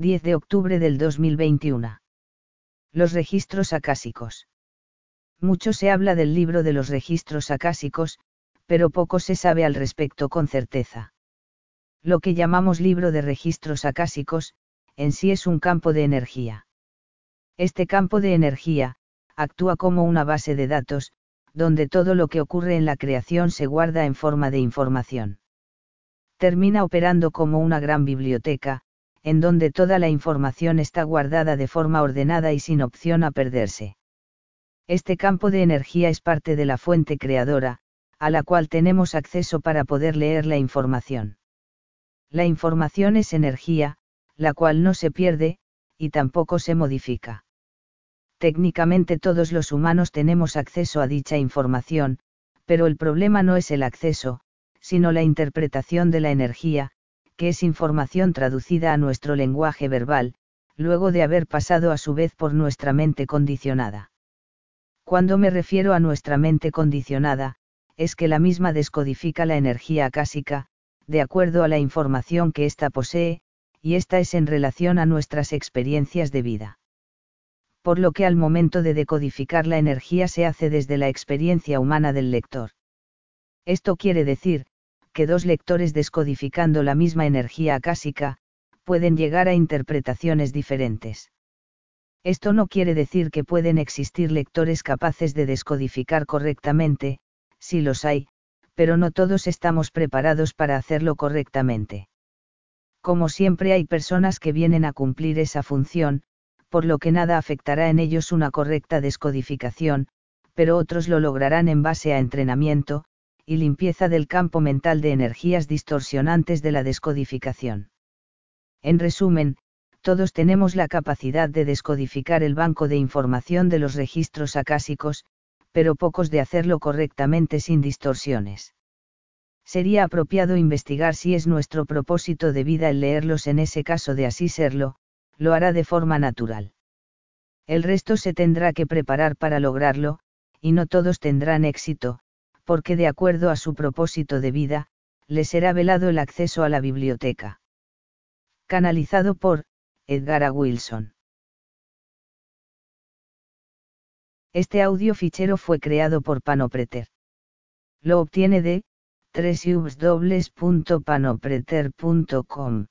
10 de octubre del 2021. Los registros acásicos. Mucho se habla del libro de los registros acásicos, pero poco se sabe al respecto con certeza. Lo que llamamos libro de registros acásicos, en sí es un campo de energía. Este campo de energía, actúa como una base de datos, donde todo lo que ocurre en la creación se guarda en forma de información. Termina operando como una gran biblioteca, en donde toda la información está guardada de forma ordenada y sin opción a perderse. Este campo de energía es parte de la fuente creadora, a la cual tenemos acceso para poder leer la información. La información es energía, la cual no se pierde, y tampoco se modifica. Técnicamente todos los humanos tenemos acceso a dicha información, pero el problema no es el acceso, sino la interpretación de la energía, que es información traducida a nuestro lenguaje verbal, luego de haber pasado a su vez por nuestra mente condicionada. Cuando me refiero a nuestra mente condicionada, es que la misma descodifica la energía acásica, de acuerdo a la información que ésta posee, y esta es en relación a nuestras experiencias de vida. Por lo que al momento de decodificar la energía se hace desde la experiencia humana del lector. Esto quiere decir, que dos lectores descodificando la misma energía acásica, pueden llegar a interpretaciones diferentes. Esto no quiere decir que pueden existir lectores capaces de descodificar correctamente, si los hay, pero no todos estamos preparados para hacerlo correctamente. Como siempre hay personas que vienen a cumplir esa función, por lo que nada afectará en ellos una correcta descodificación, pero otros lo lograrán en base a entrenamiento, y limpieza del campo mental de energías distorsionantes de la descodificación. En resumen, todos tenemos la capacidad de descodificar el banco de información de los registros acásicos, pero pocos de hacerlo correctamente sin distorsiones. Sería apropiado investigar si es nuestro propósito de vida el leerlos en ese caso de así serlo, lo hará de forma natural. El resto se tendrá que preparar para lograrlo, y no todos tendrán éxito, porque de acuerdo a su propósito de vida, le será velado el acceso a la biblioteca. Canalizado por, Edgar A. Wilson. Este audio fichero fue creado por Panopreter. Lo obtiene de www.panopreter.com.